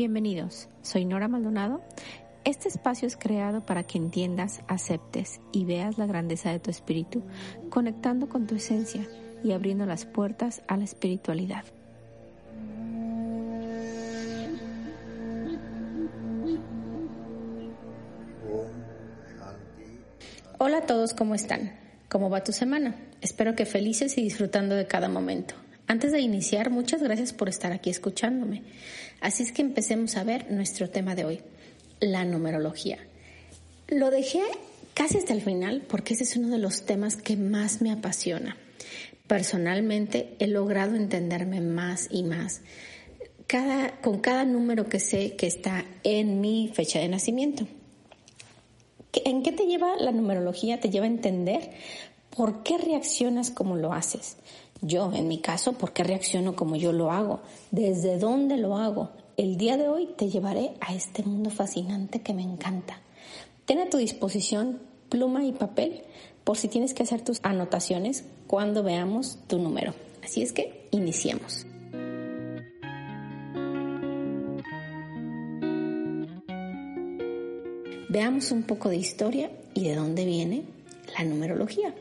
Bienvenidos, soy Nora Maldonado. Este espacio es creado para que entiendas, aceptes y veas la grandeza de tu espíritu, conectando con tu esencia y abriendo las puertas a la espiritualidad. Hola a todos, ¿cómo están? ¿Cómo va tu semana? Espero que felices y disfrutando de cada momento. Antes de iniciar, muchas gracias por estar aquí escuchándome. Así es que empecemos a ver nuestro tema de hoy, la numerología. Lo dejé casi hasta el final porque ese es uno de los temas que más me apasiona. Personalmente he logrado entenderme más y más cada, con cada número que sé que está en mi fecha de nacimiento. ¿En qué te lleva la numerología? Te lleva a entender por qué reaccionas como lo haces. Yo, en mi caso, ¿por qué reacciono como yo lo hago? ¿Desde dónde lo hago? El día de hoy te llevaré a este mundo fascinante que me encanta. Ten a tu disposición pluma y papel por si tienes que hacer tus anotaciones cuando veamos tu número. Así es que iniciemos. Veamos un poco de historia y de dónde viene la numerología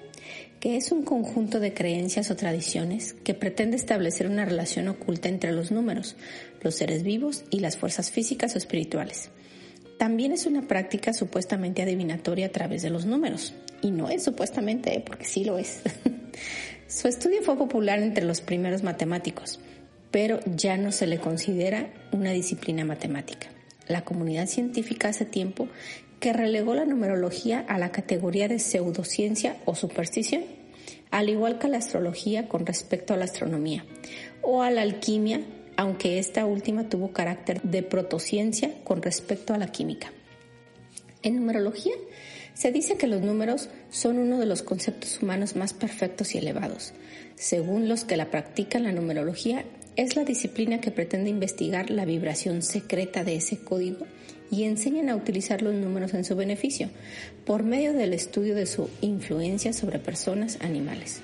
que es un conjunto de creencias o tradiciones que pretende establecer una relación oculta entre los números, los seres vivos y las fuerzas físicas o espirituales. También es una práctica supuestamente adivinatoria a través de los números. Y no es supuestamente, porque sí lo es. Su estudio fue popular entre los primeros matemáticos, pero ya no se le considera una disciplina matemática. La comunidad científica hace tiempo que relegó la numerología a la categoría de pseudociencia o superstición, al igual que la astrología con respecto a la astronomía, o a la alquimia, aunque esta última tuvo carácter de protociencia con respecto a la química. En numerología se dice que los números son uno de los conceptos humanos más perfectos y elevados. Según los que la practican, la numerología es la disciplina que pretende investigar la vibración secreta de ese código y enseñan a utilizar los números en su beneficio por medio del estudio de su influencia sobre personas, animales.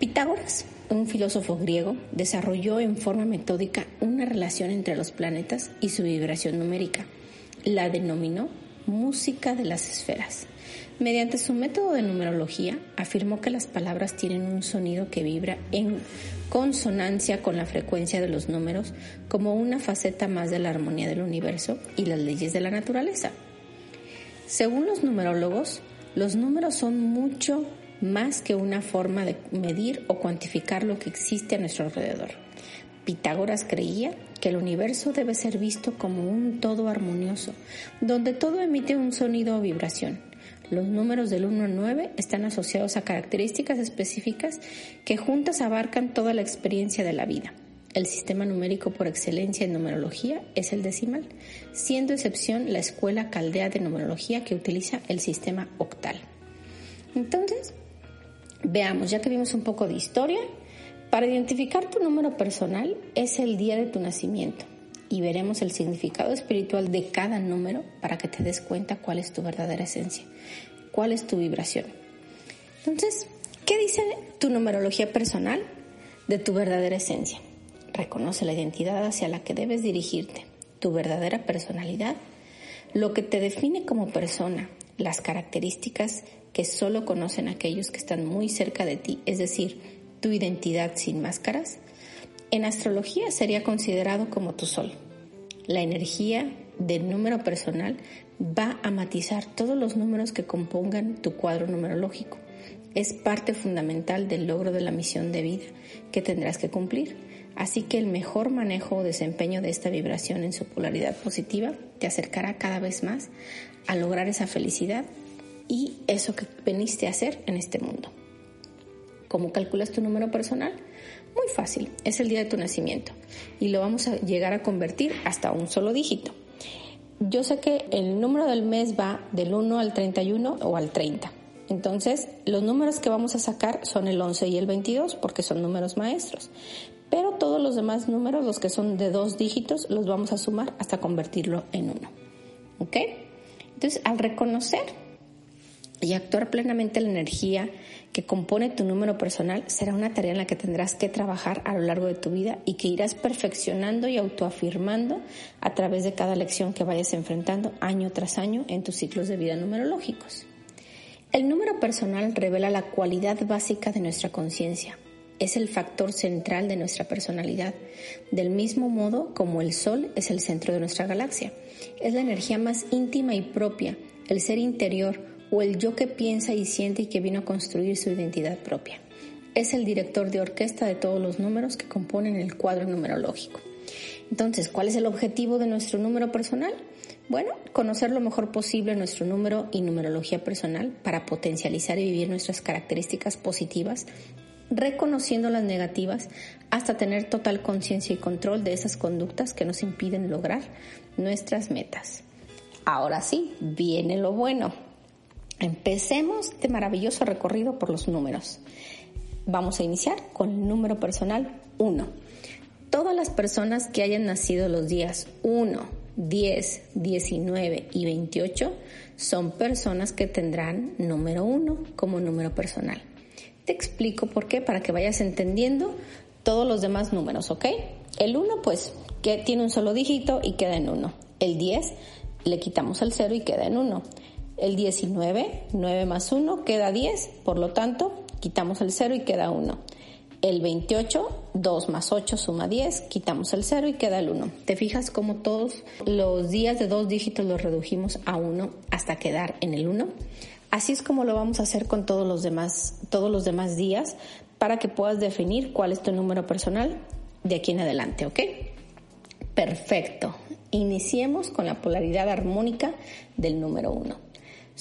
Pitágoras, un filósofo griego, desarrolló en forma metódica una relación entre los planetas y su vibración numérica. La denominó música de las esferas. Mediante su método de numerología, afirmó que las palabras tienen un sonido que vibra en consonancia con la frecuencia de los números como una faceta más de la armonía del universo y las leyes de la naturaleza. Según los numerólogos, los números son mucho más que una forma de medir o cuantificar lo que existe a nuestro alrededor. Pitágoras creía que el universo debe ser visto como un todo armonioso, donde todo emite un sonido o vibración. Los números del 1 al 9 están asociados a características específicas que juntas abarcan toda la experiencia de la vida. El sistema numérico por excelencia en numerología es el decimal, siendo excepción la escuela caldea de numerología que utiliza el sistema octal. Entonces, veamos, ya que vimos un poco de historia, para identificar tu número personal es el día de tu nacimiento y veremos el significado espiritual de cada número para que te des cuenta cuál es tu verdadera esencia, cuál es tu vibración. Entonces, ¿qué dice tu numerología personal de tu verdadera esencia? Reconoce la identidad hacia la que debes dirigirte, tu verdadera personalidad, lo que te define como persona, las características que solo conocen aquellos que están muy cerca de ti, es decir, tu identidad sin máscaras, en astrología sería considerado como tu sol. La energía del número personal va a matizar todos los números que compongan tu cuadro numerológico. Es parte fundamental del logro de la misión de vida que tendrás que cumplir. Así que el mejor manejo o desempeño de esta vibración en su polaridad positiva te acercará cada vez más a lograr esa felicidad y eso que veniste a hacer en este mundo. ¿Cómo calculas tu número personal? Muy fácil, es el día de tu nacimiento y lo vamos a llegar a convertir hasta un solo dígito. Yo sé que el número del mes va del 1 al 31 o al 30. Entonces, los números que vamos a sacar son el 11 y el 22 porque son números maestros. Pero todos los demás números, los que son de dos dígitos, los vamos a sumar hasta convertirlo en uno. Entonces, al reconocer y actuar plenamente la energía que compone tu número personal será una tarea en la que tendrás que trabajar a lo largo de tu vida y que irás perfeccionando y autoafirmando a través de cada lección que vayas enfrentando año tras año en tus ciclos de vida numerológicos. El número personal revela la cualidad básica de nuestra conciencia. Es el factor central de nuestra personalidad, del mismo modo como el Sol es el centro de nuestra galaxia. Es la energía más íntima y propia, el ser interior, o el yo que piensa y siente y que vino a construir su identidad propia. Es el director de orquesta de todos los números que componen el cuadro numerológico. Entonces, ¿cuál es el objetivo de nuestro número personal? Bueno, conocer lo mejor posible nuestro número y numerología personal para potencializar y vivir nuestras características positivas, reconociendo las negativas hasta tener total conciencia y control de esas conductas que nos impiden lograr nuestras metas. Ahora sí, viene lo bueno. Empecemos este maravilloso recorrido por los números. Vamos a iniciar con el número personal 1. Todas las personas que hayan nacido los días 1, 10, 19 y 28 son personas que tendrán número 1 como número personal. Te explico por qué para que vayas entendiendo todos los demás números, ¿ok? El 1 pues que tiene un solo dígito y queda en 1. El 10 le quitamos el 0 y queda en 1 el 19, 9 más 1 queda 10, por lo tanto, quitamos el 0 y queda 1. El 28, 2 más 8 suma 10, quitamos el 0 y queda el 1. ¿Te fijas cómo todos los días de dos dígitos los redujimos a 1 hasta quedar en el 1? Así es como lo vamos a hacer con todos los demás, todos los demás días para que puedas definir cuál es tu número personal de aquí en adelante, ¿ok? Perfecto. Iniciemos con la polaridad armónica del número 1.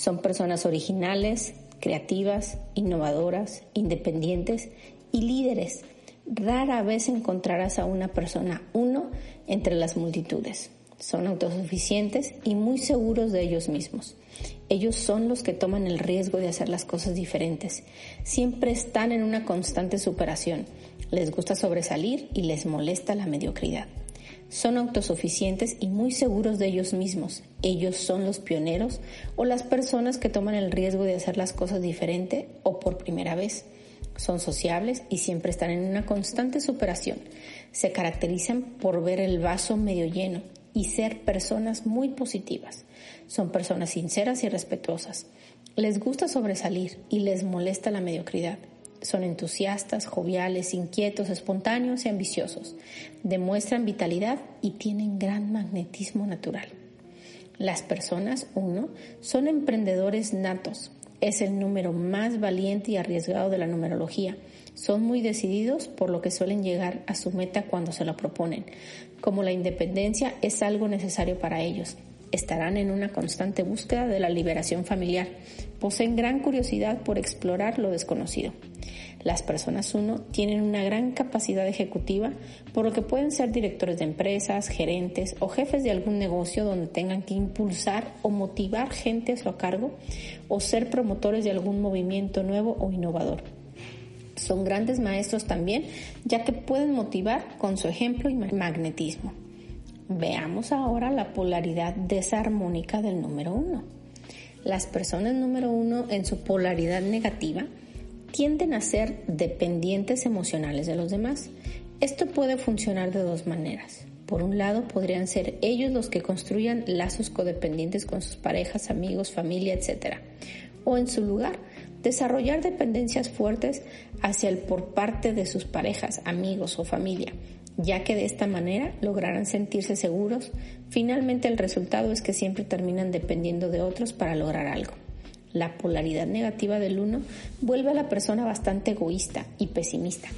Son personas originales, creativas, innovadoras, independientes y líderes. Rara vez encontrarás a una persona uno entre las multitudes. Son autosuficientes y muy seguros de ellos mismos. Ellos son los que toman el riesgo de hacer las cosas diferentes. Siempre están en una constante superación. Les gusta sobresalir y les molesta la mediocridad. Son autosuficientes y muy seguros de ellos mismos. Ellos son los pioneros o las personas que toman el riesgo de hacer las cosas diferente o por primera vez. Son sociables y siempre están en una constante superación. Se caracterizan por ver el vaso medio lleno y ser personas muy positivas. Son personas sinceras y respetuosas. Les gusta sobresalir y les molesta la mediocridad. Son entusiastas, joviales, inquietos, espontáneos y ambiciosos. Demuestran vitalidad y tienen gran magnetismo natural. Las personas, uno, son emprendedores natos. Es el número más valiente y arriesgado de la numerología. Son muy decididos por lo que suelen llegar a su meta cuando se lo proponen. Como la independencia es algo necesario para ellos, estarán en una constante búsqueda de la liberación familiar. Poseen gran curiosidad por explorar lo desconocido. Las personas uno tienen una gran capacidad ejecutiva, por lo que pueden ser directores de empresas, gerentes o jefes de algún negocio donde tengan que impulsar o motivar gente a su cargo o ser promotores de algún movimiento nuevo o innovador. Son grandes maestros también, ya que pueden motivar con su ejemplo y magnetismo. Veamos ahora la polaridad desarmónica del número uno. Las personas número uno en su polaridad negativa tienden a ser dependientes emocionales de los demás. Esto puede funcionar de dos maneras. Por un lado, podrían ser ellos los que construyan lazos codependientes con sus parejas, amigos, familia, etc. O en su lugar, desarrollar dependencias fuertes hacia el por parte de sus parejas, amigos o familia, ya que de esta manera lograrán sentirse seguros. Finalmente el resultado es que siempre terminan dependiendo de otros para lograr algo. La polaridad negativa del uno vuelve a la persona bastante egoísta y pesimista.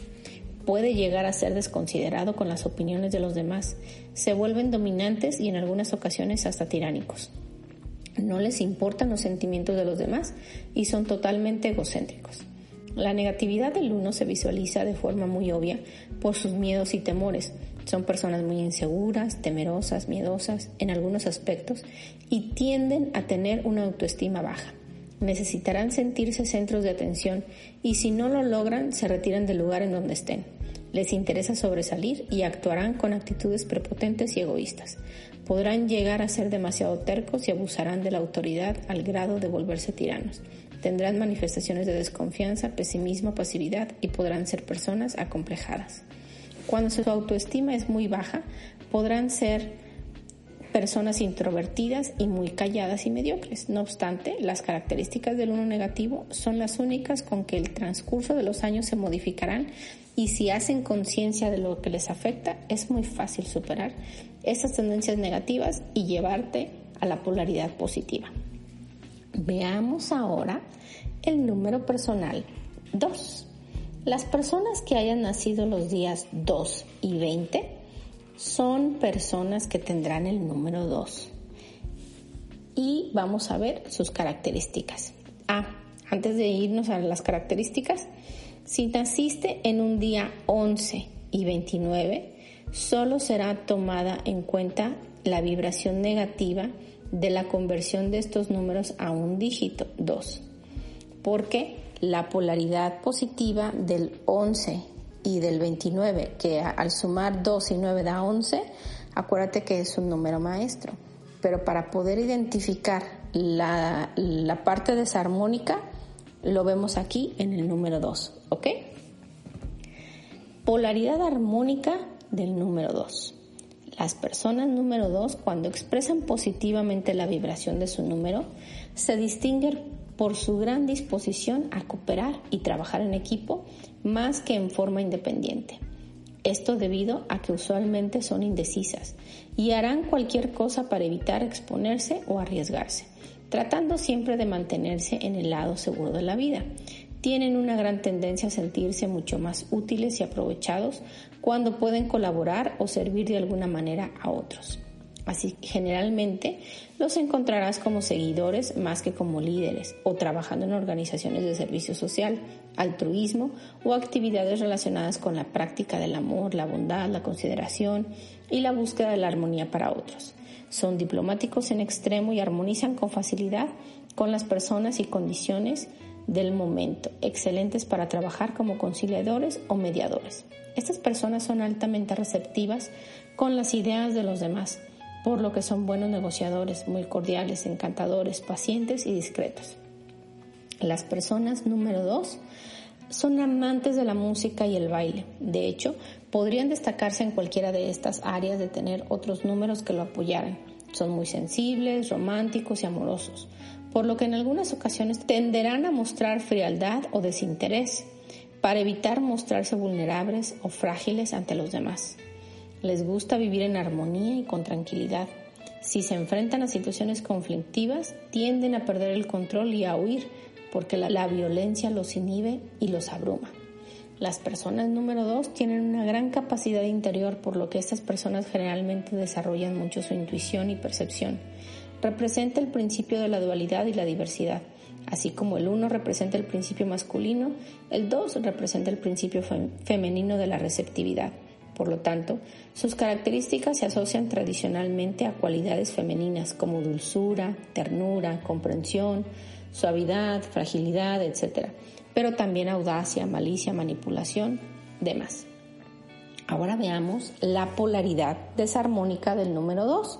Puede llegar a ser desconsiderado con las opiniones de los demás. Se vuelven dominantes y en algunas ocasiones hasta tiránicos. No les importan los sentimientos de los demás y son totalmente egocéntricos. La negatividad del uno se visualiza de forma muy obvia por sus miedos y temores. Son personas muy inseguras, temerosas, miedosas en algunos aspectos y tienden a tener una autoestima baja necesitarán sentirse centros de atención y si no lo logran se retiran del lugar en donde estén. Les interesa sobresalir y actuarán con actitudes prepotentes y egoístas. Podrán llegar a ser demasiado tercos y abusarán de la autoridad al grado de volverse tiranos. Tendrán manifestaciones de desconfianza, pesimismo, pasividad y podrán ser personas acomplejadas. Cuando su autoestima es muy baja, podrán ser personas introvertidas y muy calladas y mediocres. No obstante, las características del uno negativo son las únicas con que el transcurso de los años se modificarán y si hacen conciencia de lo que les afecta, es muy fácil superar estas tendencias negativas y llevarte a la polaridad positiva. Veamos ahora el número personal 2. Las personas que hayan nacido los días 2 y 20 son personas que tendrán el número 2. Y vamos a ver sus características. Ah, antes de irnos a las características, si naciste en un día 11 y 29, solo será tomada en cuenta la vibración negativa de la conversión de estos números a un dígito 2, porque la polaridad positiva del 11 y del 29, que al sumar 2 y 9 da 11, acuérdate que es un número maestro. Pero para poder identificar la, la parte desarmónica, lo vemos aquí en el número 2, ¿ok? Polaridad armónica del número 2. Las personas número 2, cuando expresan positivamente la vibración de su número, se distinguen por su gran disposición a cooperar y trabajar en equipo más que en forma independiente. Esto debido a que usualmente son indecisas y harán cualquier cosa para evitar exponerse o arriesgarse, tratando siempre de mantenerse en el lado seguro de la vida. Tienen una gran tendencia a sentirse mucho más útiles y aprovechados cuando pueden colaborar o servir de alguna manera a otros. Así generalmente los encontrarás como seguidores más que como líderes o trabajando en organizaciones de servicio social, altruismo o actividades relacionadas con la práctica del amor, la bondad, la consideración y la búsqueda de la armonía para otros. Son diplomáticos en extremo y armonizan con facilidad con las personas y condiciones del momento, excelentes para trabajar como conciliadores o mediadores. Estas personas son altamente receptivas con las ideas de los demás por lo que son buenos negociadores, muy cordiales, encantadores, pacientes y discretos. Las personas número dos son amantes de la música y el baile. De hecho, podrían destacarse en cualquiera de estas áreas de tener otros números que lo apoyaran. Son muy sensibles, románticos y amorosos, por lo que en algunas ocasiones tenderán a mostrar frialdad o desinterés para evitar mostrarse vulnerables o frágiles ante los demás. Les gusta vivir en armonía y con tranquilidad. Si se enfrentan a situaciones conflictivas, tienden a perder el control y a huir porque la, violencia los inhibe y los abruma. Las personas número dos tienen una gran capacidad interior por lo que estas personas generalmente desarrollan mucho su intuición y percepción. Representa el principio de la dualidad y la diversidad. Así como el uno representa el principio masculino, el dos representa el principio femenino de la receptividad. Por lo tanto, sus características se asocian tradicionalmente a cualidades femeninas como dulzura, ternura, comprensión, suavidad, fragilidad, etc. Pero también audacia, malicia, manipulación, demás. Ahora veamos la polaridad desarmónica del número 2,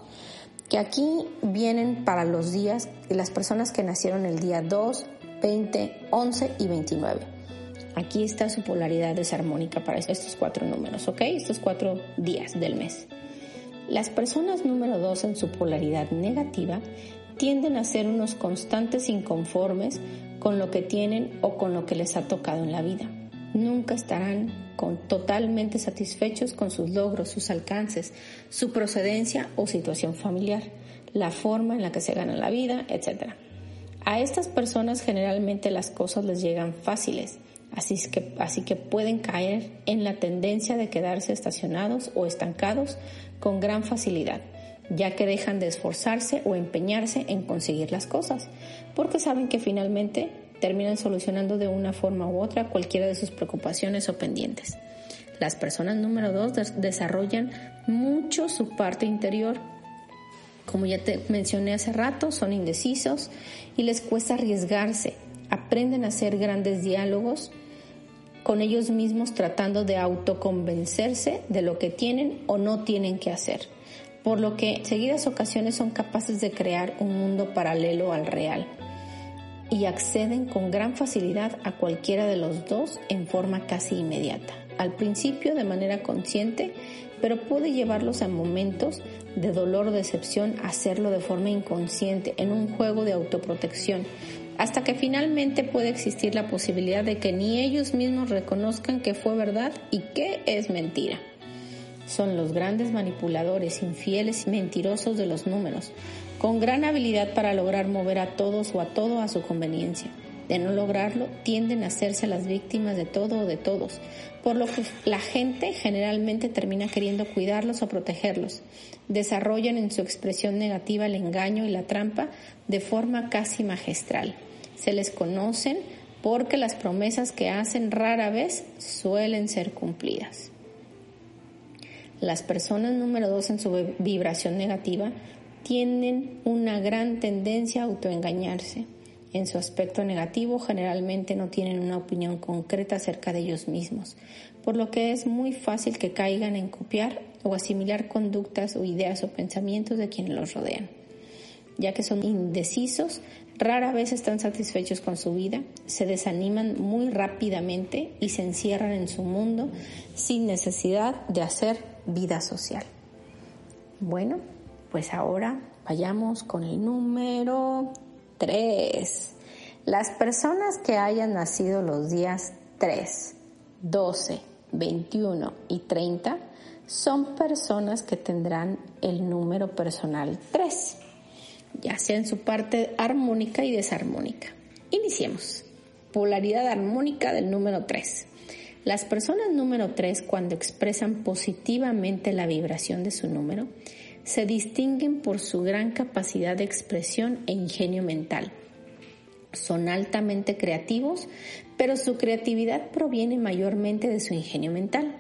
que aquí vienen para los días y las personas que nacieron el día 2, 20, 11 y 29. Aquí está su polaridad desarmónica para estos cuatro números, ¿ok? Estos cuatro días del mes. Las personas número dos en su polaridad negativa tienden a ser unos constantes inconformes con lo que tienen o con lo que les ha tocado en la vida. Nunca estarán con, totalmente satisfechos con sus logros, sus alcances, su procedencia o situación familiar, la forma en la que se gana la vida, etc. A estas personas generalmente las cosas les llegan fáciles Así, que, así que pueden caer en la tendencia de quedarse estacionados o estancados con gran facilidad, ya que dejan de esforzarse o empeñarse en conseguir las cosas, porque saben que finalmente terminan solucionando de una forma u otra cualquiera de sus preocupaciones o pendientes. Las personas número dos desarrollan mucho su parte interior. Como ya te mencioné hace rato, son indecisos y les cuesta arriesgarse. Aprenden a hacer grandes diálogos con ellos mismos tratando de autoconvencerse de lo que tienen o no tienen que hacer, por lo que en seguidas ocasiones son capaces de crear un mundo paralelo al real y acceden con gran facilidad a cualquiera de los dos en forma casi inmediata. Al principio de manera consciente, pero puede llevarlos a momentos de dolor o decepción a hacerlo de forma inconsciente en un juego de autoprotección, hasta que finalmente puede existir la posibilidad de que ni ellos mismos reconozcan que fue verdad y que es mentira. Son los grandes manipuladores, infieles y mentirosos de los números, con gran habilidad para lograr mover a todos o a todo a su conveniencia. De no lograrlo, tienden a hacerse las víctimas de todo o de todos, por lo que la gente generalmente termina queriendo cuidarlos o protegerlos. Desarrollan en su expresión negativa el engaño y la trampa de forma casi magistral. Se les conocen porque las promesas que hacen rara vez suelen ser cumplidas. Las personas número dos en su vibración negativa tienen una gran tendencia a autoengañarse. En su aspecto negativo generalmente no tienen una opinión concreta acerca de ellos mismos, por lo que es muy fácil que caigan en copiar o asimilar conductas o ideas o pensamientos de quienes los rodean. Ya que son indecisos, rara vez están satisfechos con su vida, se desaniman muy rápidamente y se encierran en su mundo sin necesidad de hacer vida social. Bueno, pues ahora vayamos con el número 3. Las personas que hayan nacido los días 3, 12, 21 y 30 son personas que tendrán el número personal 3, ya sea en su parte armónica y desarmónica. Iniciemos. Polaridad armónica del número 3. Las personas número 3 cuando expresan positivamente la vibración de su número, se distinguen por su gran capacidad de expresión e ingenio mental. Son altamente creativos, pero su creatividad proviene mayormente de su ingenio mental.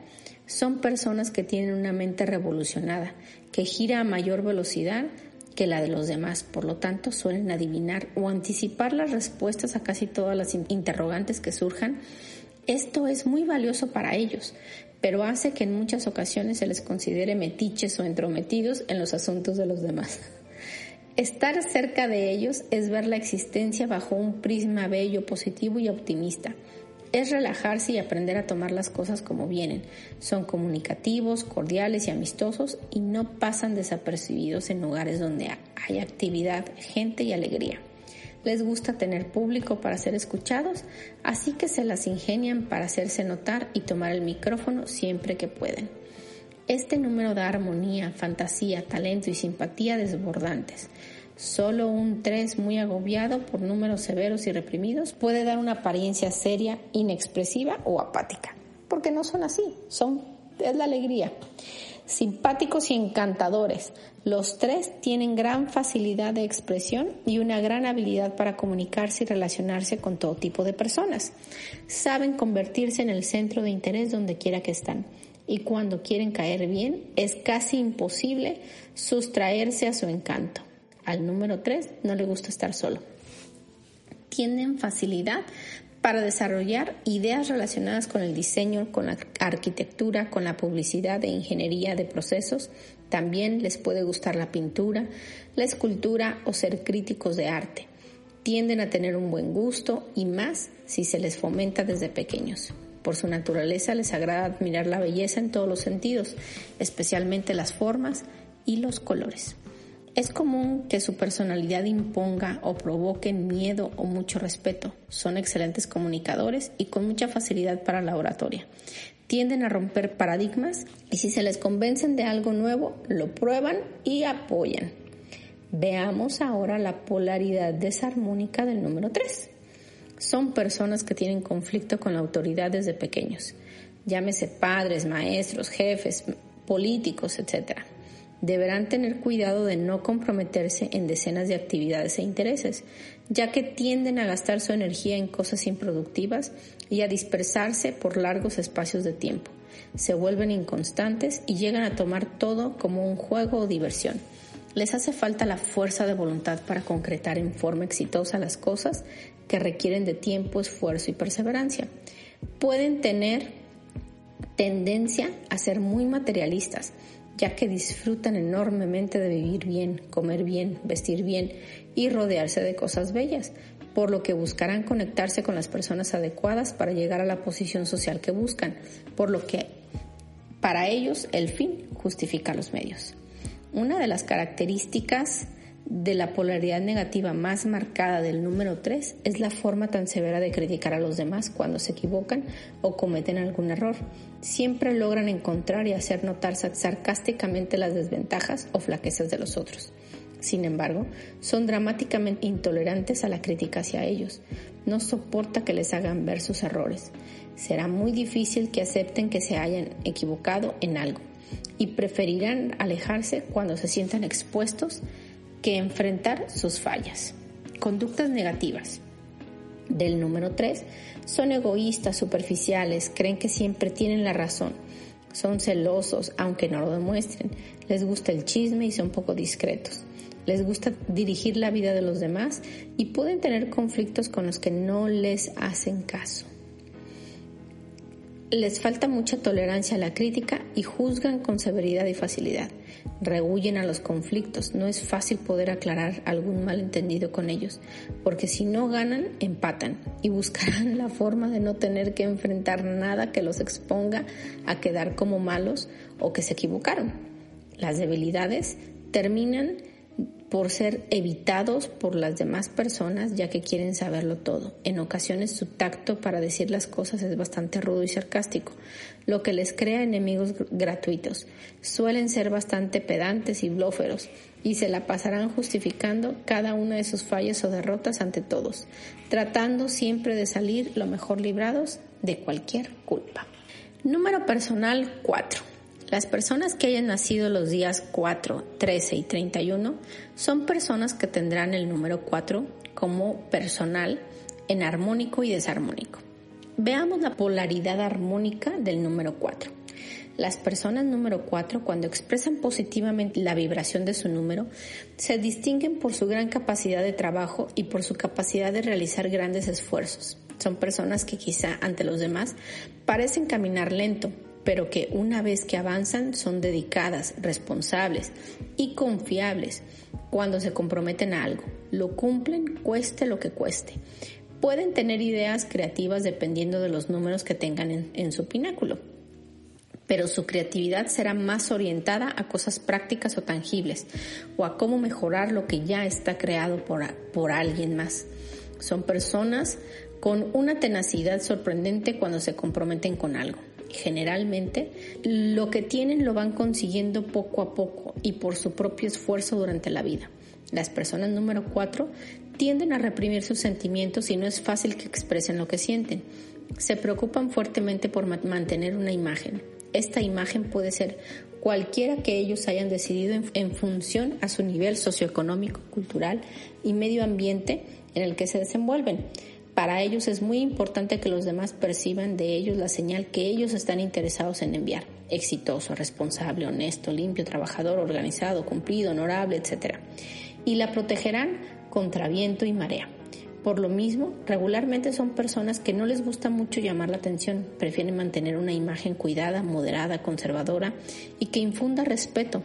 Son personas que tienen una mente revolucionada, que gira a mayor velocidad que la de los demás, por lo tanto suelen adivinar o anticipar las respuestas a casi todas las interrogantes que surjan. Esto es muy valioso para ellos, pero hace que en muchas ocasiones se les considere metiches o entrometidos en los asuntos de los demás. Estar cerca de ellos es ver la existencia bajo un prisma bello, positivo y optimista. Es relajarse y aprender a tomar las cosas como vienen. Son comunicativos, cordiales y amistosos y no pasan desapercibidos en lugares donde hay actividad, gente y alegría les gusta tener público para ser escuchados, así que se las ingenian para hacerse notar y tomar el micrófono siempre que pueden. Este número da armonía, fantasía, talento y simpatía desbordantes. Solo un 3 muy agobiado por números severos y reprimidos puede dar una apariencia seria, inexpresiva o apática, porque no son así, son es la alegría simpáticos y encantadores. Los tres tienen gran facilidad de expresión y una gran habilidad para comunicarse y relacionarse con todo tipo de personas. Saben convertirse en el centro de interés donde quiera que están. Y cuando quieren caer bien, es casi imposible sustraerse a su encanto. Al número tres no le gusta estar solo. Tienen facilidad para desarrollar ideas relacionadas con el diseño, con la arquitectura, con la publicidad e ingeniería de procesos. También les puede gustar la pintura, la escultura o ser críticos de arte. Tienden a tener un buen gusto y más si se les fomenta desde pequeños. Por su naturaleza les agrada admirar la belleza en todos los sentidos, especialmente las formas y los colores. Es común que su personalidad imponga o provoque miedo o mucho respeto. Son excelentes comunicadores y con mucha facilidad para la oratoria. Tienden a romper paradigmas y si se les convencen de algo nuevo, lo prueban y apoyan. Veamos ahora la polaridad desarmónica del número 3. Son personas que tienen conflicto con la autoridad desde pequeños. Llámese padres, maestros, jefes, políticos, etcétera deberán tener cuidado de no comprometerse en decenas de actividades e intereses, ya que tienden a gastar su energía en cosas improductivas y a dispersarse por largos espacios de tiempo. Se vuelven inconstantes y llegan a tomar todo como un juego o diversión. Les hace falta la fuerza de voluntad para concretar en forma exitosa las cosas que requieren de tiempo, esfuerzo y perseverancia. pueden tener tendencia a ser muy materialistas, ya que disfrutan enormemente de vivir bien, comer bien, vestir bien y rodearse de cosas bellas, por lo que buscarán conectarse con las personas adecuadas para llegar a la posición social que buscan, por lo que para ellos el fin justifica los medios. Una de las características de la polaridad negativa más marcada del número 3 es la forma tan severa de criticar a los demás cuando se equivocan o cometen algún error. Siempre logran encontrar y hacer notar sarcásticamente las desventajas o flaquezas de los otros. Sin embargo, son dramáticamente intolerantes a la crítica hacia ellos. No soporta que les hagan ver sus errores. Será muy difícil que acepten que se hayan equivocado en algo y preferirán alejarse cuando se sientan expuestos que enfrentar sus fallas. Conductas negativas. Del número 3, son egoístas, superficiales, creen que siempre tienen la razón. Son celosos, aunque no lo demuestren. Les gusta el chisme y son poco discretos. Les gusta dirigir la vida de los demás y pueden tener conflictos con los que no les hacen caso les falta mucha tolerancia a la crítica y juzgan con severidad y facilidad. Rehuyen a los conflictos. No es fácil poder aclarar algún malentendido con ellos, porque si no ganan, empatan y buscarán la forma de no tener que enfrentar nada que los exponga a quedar como malos o que se equivocaron. Las debilidades terminan por ser evitados por las demás personas ya que quieren saberlo todo. En ocasiones su tacto para decir las cosas es bastante rudo y sarcástico, lo que les crea enemigos gratuitos. Suelen ser bastante pedantes y blóferos y se la pasarán justificando cada una de sus fallas o derrotas ante todos, tratando siempre de salir lo mejor librados de cualquier culpa. Número personal 4. Las personas que hayan nacido los días 4, 13 y 31 son personas que tendrán el número 4 como personal en armónico y desarmónico. Veamos la polaridad armónica del número 4. Las personas número 4, cuando expresan positivamente la vibración de su número, se distinguen por su gran capacidad de trabajo y por su capacidad de realizar grandes esfuerzos. Son personas que quizá ante los demás parecen caminar lento, pero que una vez que avanzan son dedicadas, responsables y confiables cuando se comprometen a algo. Lo cumplen cueste lo que cueste. Pueden tener ideas creativas dependiendo de los números que tengan en, su pináculo, pero su creatividad será más orientada a cosas prácticas o tangibles o a cómo mejorar lo que ya está creado por, por alguien más. Son personas con una tenacidad sorprendente cuando se comprometen con algo generalmente lo que tienen lo van consiguiendo poco a poco y por su propio esfuerzo durante la vida. Las personas número cuatro tienden a reprimir sus sentimientos y no es fácil que expresen lo que sienten. Se preocupan fuertemente por mantener una imagen. Esta imagen puede ser cualquiera que ellos hayan decidido en, en función a su nivel socioeconómico, cultural y medio ambiente en el que se desenvuelven. Para ellos es muy importante que los demás perciban de ellos la señal que ellos están interesados en enviar. Exitoso, responsable, honesto, limpio, trabajador, organizado, cumplido, honorable, etc. Y la protegerán contra viento y marea. Por lo mismo, regularmente son personas que no les gusta mucho llamar la atención, prefieren mantener una imagen cuidada, moderada, conservadora y que infunda respeto,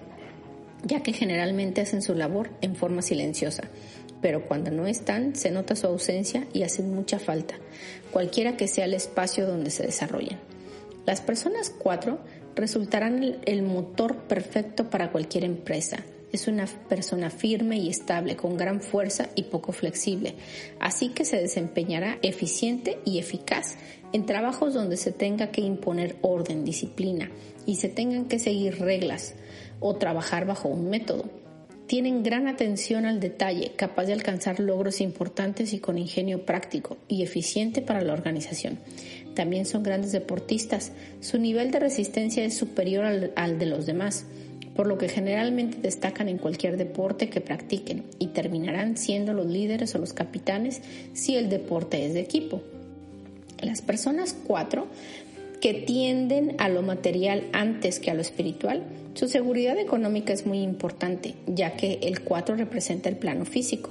ya que generalmente hacen su labor en forma silenciosa pero cuando no están se nota su ausencia y hacen mucha falta, cualquiera que sea el espacio donde se desarrollan. Las personas cuatro resultarán el motor perfecto para cualquier empresa. Es una persona firme y estable, con gran fuerza y poco flexible, así que se desempeñará eficiente y eficaz en trabajos donde se tenga que imponer orden, disciplina y se tengan que seguir reglas o trabajar bajo un método tienen gran atención al detalle, capaz de alcanzar logros importantes y con ingenio práctico y eficiente para la organización. También son grandes deportistas. Su nivel de resistencia es superior al, de los demás, por lo que generalmente destacan en cualquier deporte que practiquen y terminarán siendo los líderes o los capitanes si el deporte es de equipo. Las personas cuatro que tienden a lo material antes que a lo espiritual, su seguridad económica es muy importante, ya que el 4 representa el plano físico.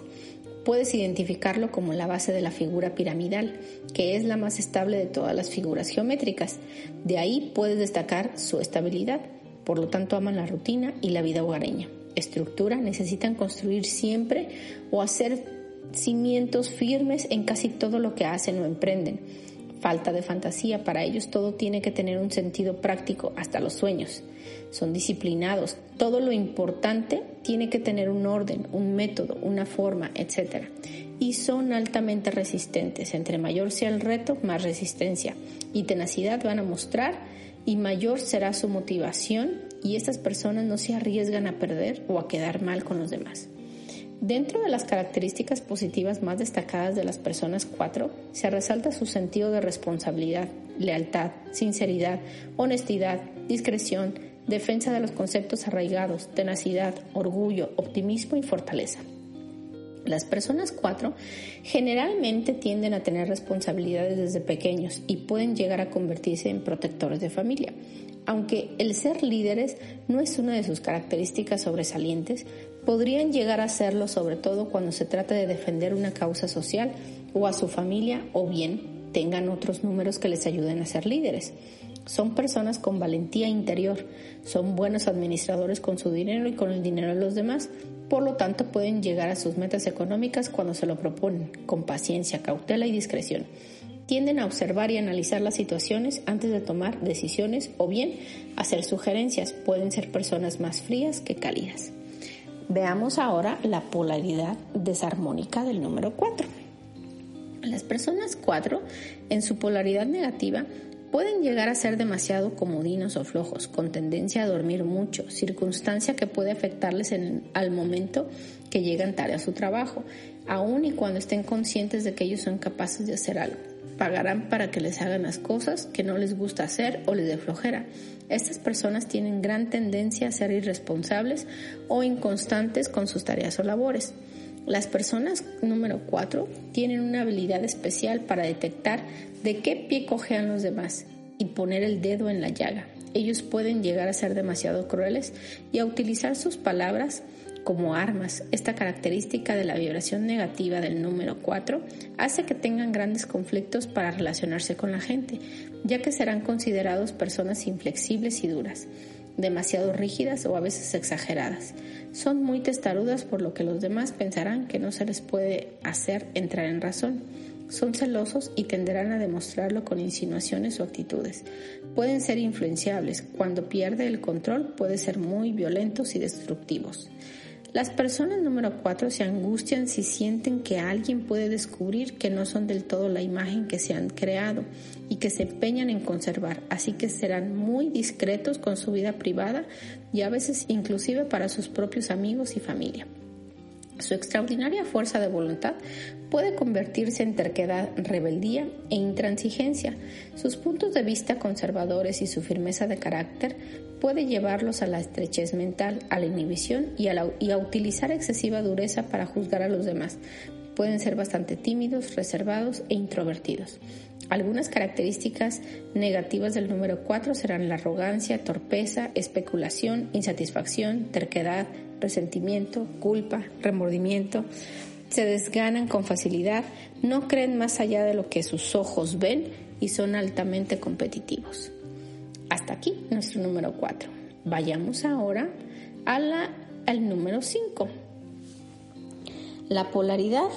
puedes identificarlo como la base de la figura piramidal, que es la más estable de todas las figuras geométricas. De ahí puedes destacar su estabilidad. Por lo tanto, aman la rutina y la vida hogareña. Estructura necesitan construir siempre o hacer cimientos firmes en casi todo lo que hacen o emprenden falta de fantasía. Para ellos todo tiene que tener un sentido práctico, hasta los sueños. Son disciplinados. Todo lo importante tiene que tener un orden, un método, una forma, etc. Y son altamente resistentes. Entre mayor sea el reto, más resistencia y tenacidad van a mostrar y mayor será su motivación y estas personas no se arriesgan a perder o a quedar mal con los demás. Dentro de las características positivas más destacadas de las personas 4 se resalta su sentido de responsabilidad, lealtad, sinceridad, honestidad, discreción, defensa de los conceptos arraigados, tenacidad, orgullo, optimismo y fortaleza. Las personas 4 generalmente tienden a tener responsabilidades desde pequeños y pueden llegar a convertirse en protectores de familia. Aunque el ser líderes no es una de sus características sobresalientes, podrían llegar a serlo sobre todo cuando se trata de defender una causa social o a su familia o bien tengan otros números que les ayuden a ser líderes. Son personas con valentía interior, son buenos administradores con su dinero y con el dinero de los demás, por lo tanto pueden llegar a sus metas económicas cuando se lo proponen, con paciencia, cautela y discreción. Tienden a observar y analizar las situaciones antes de tomar decisiones o bien hacer sugerencias. Pueden ser personas más frías que cálidas. Veamos ahora la polaridad desarmónica del número 4. Las personas 4, en su polaridad negativa, pueden llegar a ser demasiado comodinos o flojos, con tendencia a dormir mucho, circunstancia que puede afectarles en, al momento que llegan tarde a su trabajo, aun y cuando estén conscientes de que ellos son capaces de hacer algo. Pagarán para que les hagan las cosas que no les gusta hacer o les dé flojera. Estas personas tienen gran tendencia a ser irresponsables o inconstantes con sus tareas o labores. Las personas número 4 tienen una habilidad especial para detectar de qué pie cojean los demás y poner el dedo en la llaga. Ellos pueden llegar a ser demasiado crueles y a utilizar sus palabras como armas. Esta característica de la vibración negativa del número 4 hace que tengan grandes conflictos para relacionarse con la gente, ya que serán considerados personas inflexibles y duras, demasiado rígidas o a veces exageradas. Son muy testarudas por lo que los demás pensarán que no se les puede hacer entrar en razón. Son celosos y tenderán a demostrarlo con insinuaciones o actitudes. Pueden ser influenciables. Cuando pierde el control puede ser muy violentos y destructivos. Las personas número 4 se angustian si sienten que alguien puede descubrir que no son del todo la imagen que se han creado y que se empeñan en conservar, así que serán muy discretos con su vida privada y a veces inclusive para sus propios amigos y familia. Su extraordinaria fuerza de voluntad puede convertirse en terquedad, rebeldía e intransigencia. Sus puntos de vista conservadores y su firmeza de carácter puede llevarlos a la estrechez mental, a la inhibición y a, utilizar excesiva dureza para juzgar a los demás. Pueden ser bastante tímidos, reservados e introvertidos. Algunas características negativas del número 4 serán la arrogancia, torpeza, especulación, insatisfacción, terquedad, resentimiento, culpa, remordimiento, se desganan con facilidad, no creen más allá de lo que sus ojos ven y son altamente competitivos. Hasta aquí nuestro número 4. Vayamos ahora a la, al número 5. La polaridad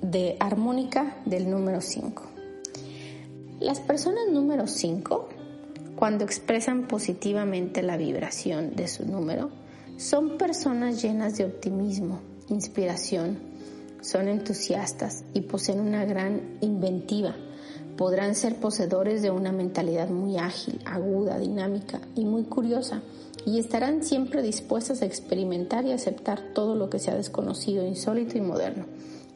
de armónica del número 5. Las personas número 5, cuando expresan positivamente la vibración de su número, son personas llenas de optimismo, inspiración, son entusiastas y poseen una gran inventiva. Podrán ser poseedores de una mentalidad muy ágil, aguda, dinámica y muy curiosa y estarán siempre dispuestas a experimentar y aceptar todo lo que sea desconocido, insólito y moderno.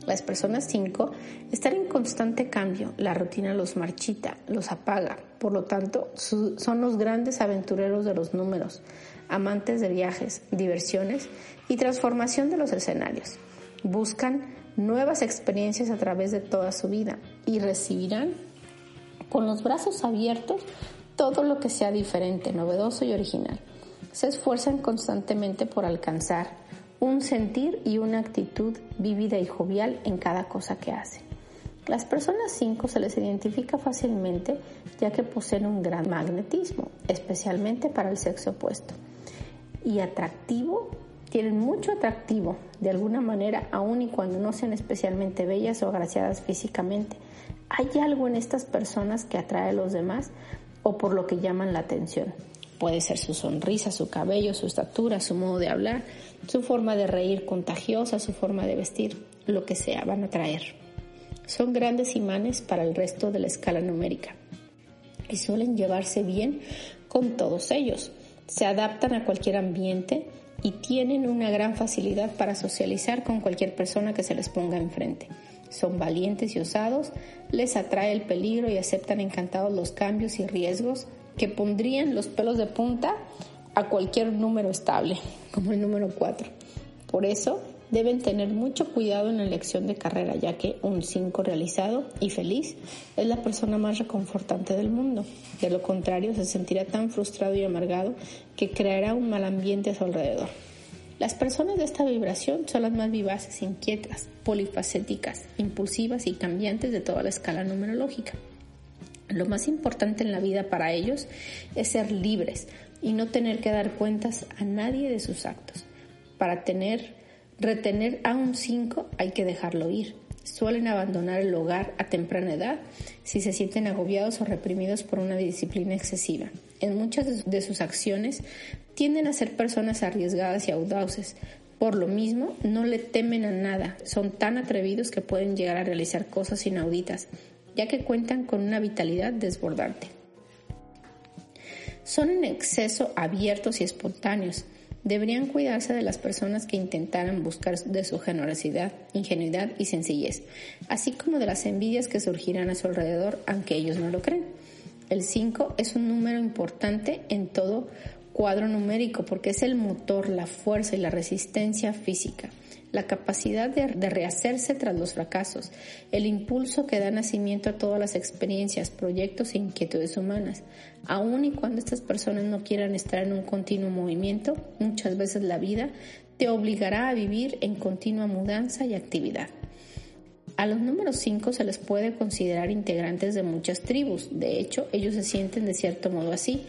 Las personas 5 están en constante cambio, la rutina los marchita, los apaga, por lo tanto son los grandes aventureros de los números, amantes de viajes, diversiones y transformación de los escenarios. Buscan nuevas experiencias a través de toda su vida y recibirán con los brazos abiertos todo lo que sea diferente, novedoso y original. Se esfuerzan constantemente por alcanzar un sentir y una actitud vívida y jovial en cada cosa que hacen. Las personas 5 se les identifica fácilmente ya que poseen un gran magnetismo, especialmente para el sexo opuesto. Y atractivo, tienen mucho atractivo, de alguna manera, aun y cuando no sean especialmente bellas o agraciadas físicamente. Hay algo en estas personas que atrae a los demás o por lo que llaman la atención. Puede ser su sonrisa, su cabello, su estatura, su modo de hablar, su forma de reír contagiosa, su forma de vestir, lo que sea, van a atraer. Son grandes imanes para el resto de la escala numérica y suelen llevarse bien con todos ellos. Se adaptan a cualquier ambiente y tienen una gran facilidad para socializar con cualquier persona que se les ponga enfrente. Son valientes y osados, les atrae el peligro y aceptan encantados los cambios y riesgos que pondrían los pelos de punta a cualquier número estable, como el número 4. Por eso deben tener mucho cuidado en la elección de carrera, ya que un 5 realizado y feliz es la persona más reconfortante del mundo. De lo contrario, se sentirá tan frustrado y amargado que creará un mal ambiente a su alrededor. Las personas de esta vibración son las más vivaces, inquietas, polifacéticas, impulsivas y cambiantes de toda la escala numerológica. Lo más importante en la vida para ellos es ser libres y no tener que dar cuentas a nadie de sus actos. Para tener Retener a un 5 hay que dejarlo ir. Suelen abandonar el hogar a temprana edad si se sienten agobiados o reprimidos por una disciplina excesiva. En muchas de sus acciones tienden a ser personas arriesgadas y audaces. Por lo mismo, no le temen a nada. Son tan atrevidos que pueden llegar a realizar cosas inauditas, ya que cuentan con una vitalidad desbordante. Son en exceso abiertos y espontáneos Deberían cuidarse de las personas que intentaran buscar de su generosidad, ingenuidad y sencillez, así como de las envidias que surgirán a su alrededor aunque ellos no lo creen. El 5 es un número importante en todo cuadro numérico porque es el motor, la fuerza y la resistencia física la capacidad de, rehacerse tras los fracasos, el impulso que da nacimiento a todas las experiencias, proyectos e inquietudes humanas. Aun y cuando estas personas no quieran estar en un continuo movimiento, muchas veces la vida te obligará a vivir en continua mudanza y actividad. A los números 5 se les puede considerar integrantes de muchas tribus, de hecho ellos se sienten de cierto modo así,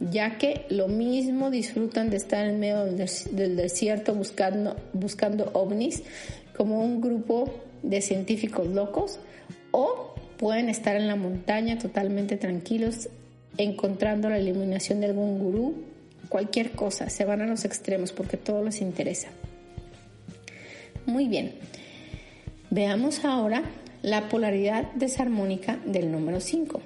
ya que lo mismo disfrutan de estar en medio del desierto buscando, buscando ovnis como un grupo de científicos locos o pueden estar en la montaña totalmente tranquilos encontrando la iluminación de algún gurú, cualquier cosa, se van a los extremos porque todo les interesa. Muy bien, veamos ahora la polaridad desarmónica del número 5.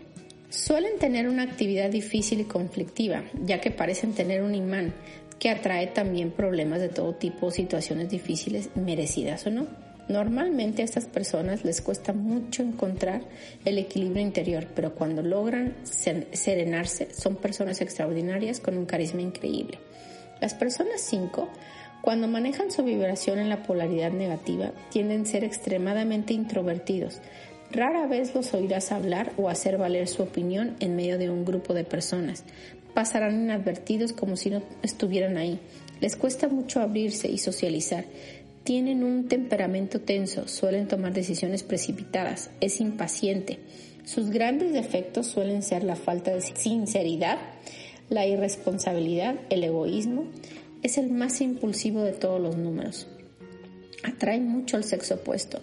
Suelen tener una actividad difícil y conflictiva, ya que parecen tener un imán que atrae también problemas de todo tipo situaciones difíciles, merecidas o no. Normalmente a estas personas les cuesta mucho encontrar el equilibrio interior, pero cuando logran serenarse son personas extraordinarias con un carisma increíble. Las personas 5, cuando manejan su vibración en la polaridad negativa, tienden a ser extremadamente introvertidos, Rara vez los oirás hablar o hacer valer su opinión en medio de un grupo de personas. Pasarán inadvertidos como si no estuvieran ahí. Les cuesta mucho abrirse y socializar. Tienen un temperamento tenso, suelen tomar decisiones precipitadas, es impaciente. Sus grandes defectos suelen ser la falta de sinceridad, la irresponsabilidad, el egoísmo. Es el más impulsivo de todos los números. Atrae mucho al sexo opuesto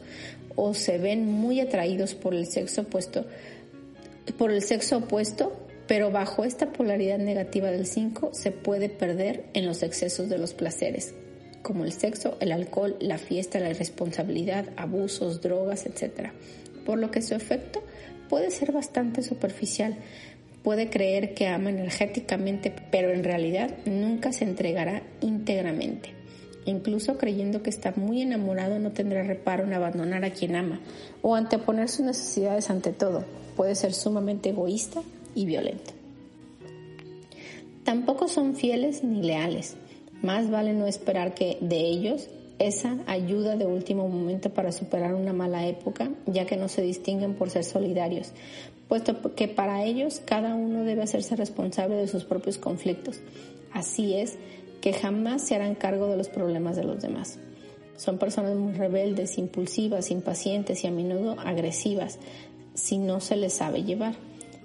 o se ven muy atraídos por el sexo opuesto, por el sexo opuesto, pero bajo esta polaridad negativa del 5 se puede perder en los excesos de los placeres, como el sexo, el alcohol, la fiesta, la irresponsabilidad, abusos, drogas, etc. Por lo que su efecto puede ser bastante superficial. Puede creer que ama energéticamente, pero en realidad nunca se entregará íntegramente. Incluso creyendo que está muy enamorado no tendrá reparo en abandonar a quien ama o anteponer sus necesidades ante todo. Puede ser sumamente egoísta y violento. Tampoco son fieles ni leales. Más vale no esperar que de ellos esa ayuda de último momento para superar una mala época, ya que no se distinguen por ser solidarios, puesto que para ellos cada uno debe hacerse responsable de sus propios conflictos. Así es que jamás se harán cargo de los problemas de los demás. Son personas muy rebeldes, impulsivas, impacientes y a menudo agresivas si no se les sabe llevar.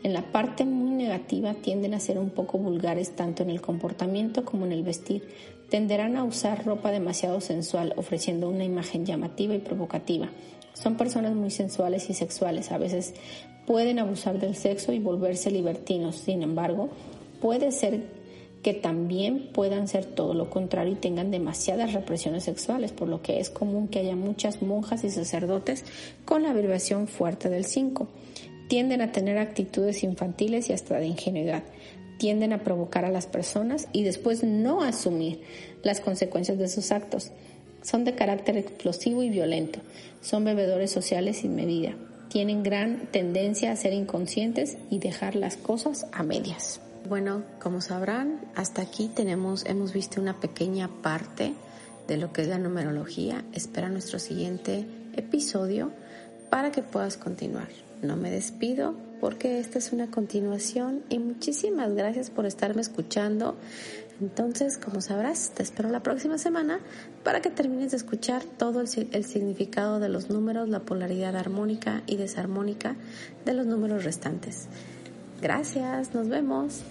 En la parte muy negativa tienden a ser un poco vulgares tanto en el comportamiento como en el vestir. Tenderán a usar ropa demasiado sensual, ofreciendo una imagen llamativa y provocativa. Son personas muy sensuales y sexuales. A veces pueden abusar del sexo y volverse libertinos. Sin embargo, puede ser que también puedan ser todo lo contrario y tengan demasiadas represiones sexuales, por lo que es común que haya muchas monjas y sacerdotes con la vibración fuerte del 5 tienden a tener actitudes infantiles y hasta de ingenuidad. Tienden a provocar a las personas y después no asumir las consecuencias de sus actos. Son de carácter explosivo y violento. Son bebedores sociales sin medida. Tienen gran tendencia a ser inconscientes y dejar las cosas a medias. Bueno, como sabrán, hasta aquí tenemos, hemos visto una pequeña parte de lo que es la numerología. Espera nuestro siguiente episodio para que puedas continuar no me despido porque esta es una continuación y muchísimas gracias por estarme escuchando. Entonces, como sabrás, te espero la próxima semana para que termines de escuchar todo el, el, significado de los números, la polaridad armónica y desarmónica de los números restantes. Gracias, nos vemos.